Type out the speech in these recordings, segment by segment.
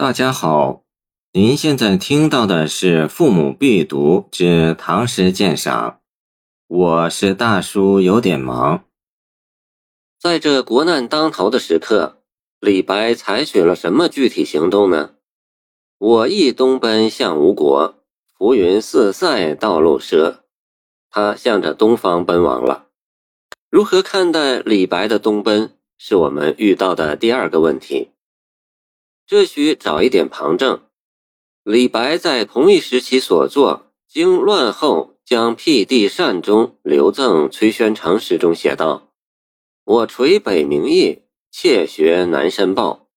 大家好，您现在听到的是《父母必读之唐诗鉴赏》，我是大叔，有点忙。在这国难当头的时刻，李白采取了什么具体行动呢？我亦东奔向吴国，浮云四塞道路赊。他向着东方奔亡了。如何看待李白的东奔，是我们遇到的第二个问题。这需找一点旁证。李白在同一时期所作《经乱后将辟地善终留赠崔宣长》诗中写道：“我垂北冥翼，窃学南山豹。”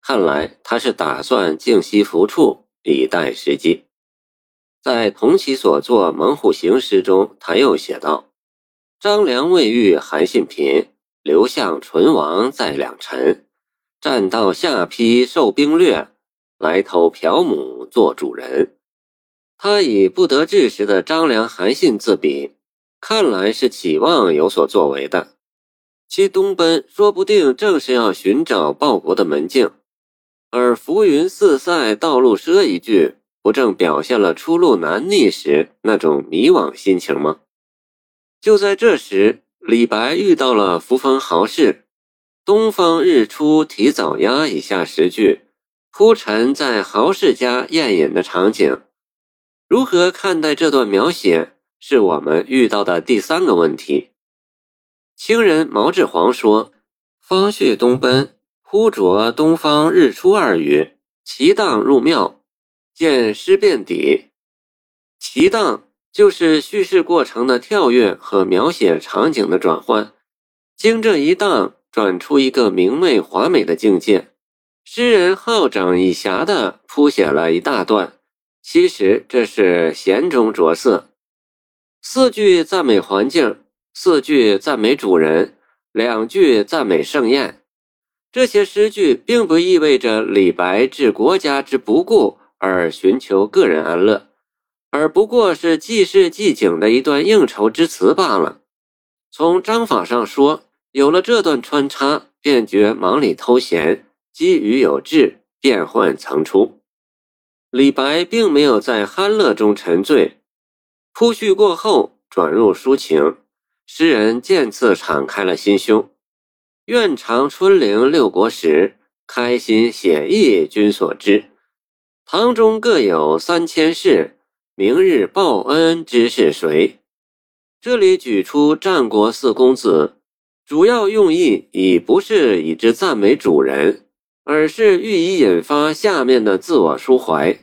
看来他是打算静息福处，以待时机。在同期所作《猛虎行》诗中，他又写道：“张良未遇韩信贫，刘向唇亡在两臣。”战到下邳受兵掠，来投朴母做主人。他以不得志时的张良、韩信自比，看来是期望有所作为的。其东奔说不定正是要寻找报国的门径，而“浮云四塞道路赊”一句，不正表现了出路难觅时那种迷惘心情吗？就在这时，李白遇到了扶风豪士。东方日出提早鸦以下十句铺陈在豪士家宴饮的场景，如何看待这段描写，是我们遇到的第三个问题。清人毛志煌说：“方旭东奔，忽着东方日出二语，其荡入庙，见诗遍底。其荡就是叙事过程的跳跃和描写场景的转换，经这一荡。”转出一个明媚华美的境界，诗人好整以暇地铺写了一大段。其实这是闲中着色，四句赞美环境，四句赞美主人，两句赞美盛宴。这些诗句并不意味着李白置国家之不顾而寻求个人安乐，而不过是记事记景的一段应酬之词罢了。从章法上说。有了这段穿插，便觉忙里偷闲，机语有致，变幻层出。李白并没有在酣乐中沉醉，铺叙过后转入抒情，诗人渐次敞开了心胸。愿长春陵六国时，开心写意君所知。堂中各有三千事，明日报恩知是谁？这里举出战国四公子。主要用意已不是以之赞美主人，而是欲以引发下面的自我抒怀。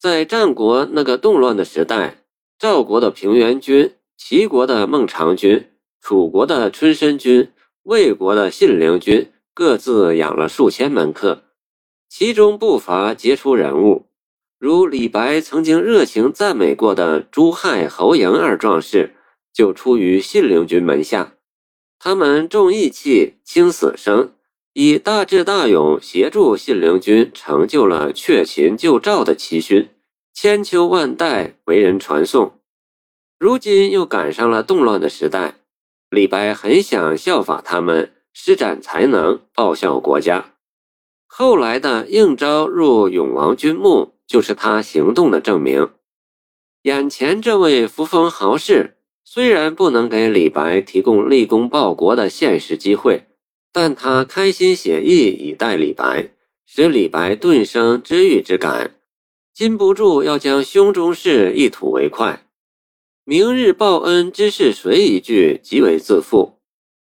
在战国那个动乱的时代，赵国的平原君、齐国的孟尝君、楚国的春申君、魏国的信陵君各自养了数千门客，其中不乏杰出人物，如李白曾经热情赞美过的朱亥、侯嬴二壮士，就出于信陵君门下。他们重义气、轻死生，以大智大勇协助信陵君成就了却秦救赵的奇勋，千秋万代为人传颂。如今又赶上了动乱的时代，李白很想效法他们，施展才能报效国家。后来的应召入永王军墓，就是他行动的证明。眼前这位扶风豪士。虽然不能给李白提供立功报国的现实机会，但他开心写意以待李白，使李白顿生知遇之感，禁不住要将胸中事一吐为快。明日报恩之事谁？一句极为自负，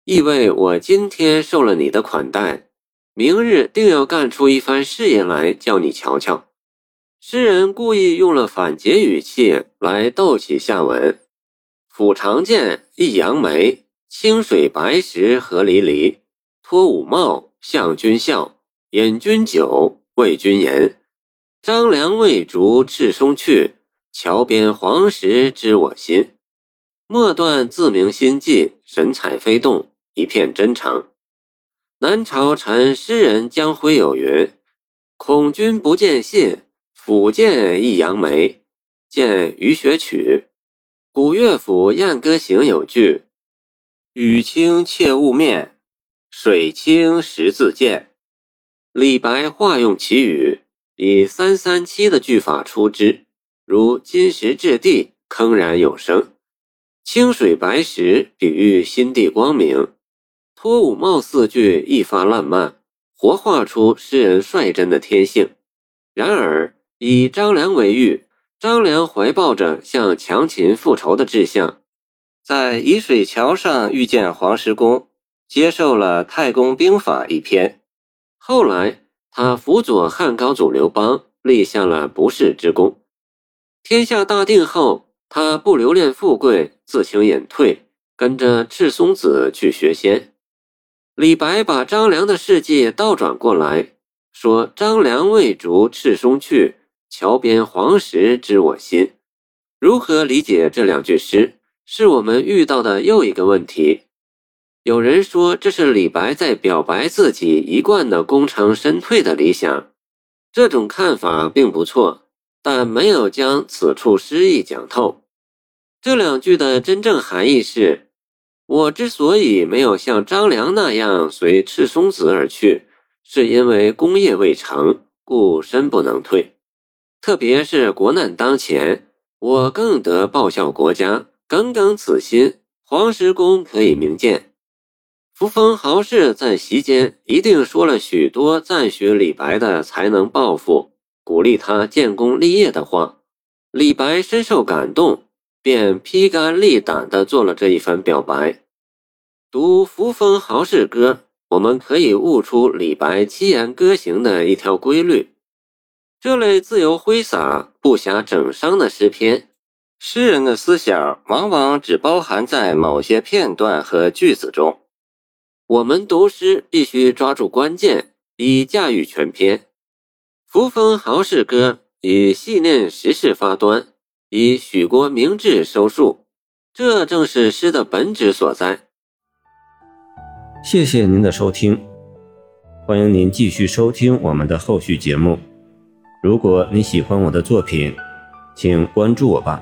意味我今天受了你的款待，明日定要干出一番事业来，叫你瞧瞧。诗人故意用了反诘语气来逗起下文。抚长剑，一扬眉，清水白石何离离。脱五帽，向君笑，饮君酒，为君言。张良未逐赤松去，桥边黄石知我心。末段自明心迹，神采飞动，一片真诚。南朝陈诗人江辉有云：“恐君不见信，抚剑一扬眉。”见雨雪曲。古乐府《燕歌行》有句：“雨清切勿面，水清识自见。”李白化用其语，以三三七的句法出之，如金石质地，铿然有声；清水白石，比喻心地光明。托五貌四句一发烂漫，活画出诗人率真的天性。然而，以张良为喻，张良怀抱着向强秦复仇的志向，在沂水桥上遇见黄石公，接受了太公兵法一篇。后来，他辅佐汉高祖刘邦，立下了不世之功。天下大定后，他不留恋富贵，自行隐退，跟着赤松子去学仙。李白把张良的事迹倒转过来，说：“张良未逐赤松去，桥边黄石知我心。”如何理解这两句诗，是我们遇到的又一个问题。有人说这是李白在表白自己一贯的功成身退的理想，这种看法并不错，但没有将此处诗意讲透。这两句的真正含义是。我之所以没有像张良那样随赤松子而去，是因为功业未成，故身不能退。特别是国难当前，我更得报效国家，耿耿此心，黄石公可以明鉴。扶风豪士在席间一定说了许多赞许李白的才能抱负，鼓励他建功立业的话。李白深受感动，便披肝沥胆地做了这一番表白。读《扶风豪士歌》，我们可以悟出李白七言歌行的一条规律：这类自由挥洒、不暇整伤的诗篇，诗人的思想往往只包含在某些片段和句子中。我们读诗必须抓住关键，以驾驭全篇。《扶风豪士歌》以细念时事发端，以许国明志收束，这正是诗的本质所在。谢谢您的收听，欢迎您继续收听我们的后续节目。如果你喜欢我的作品，请关注我吧。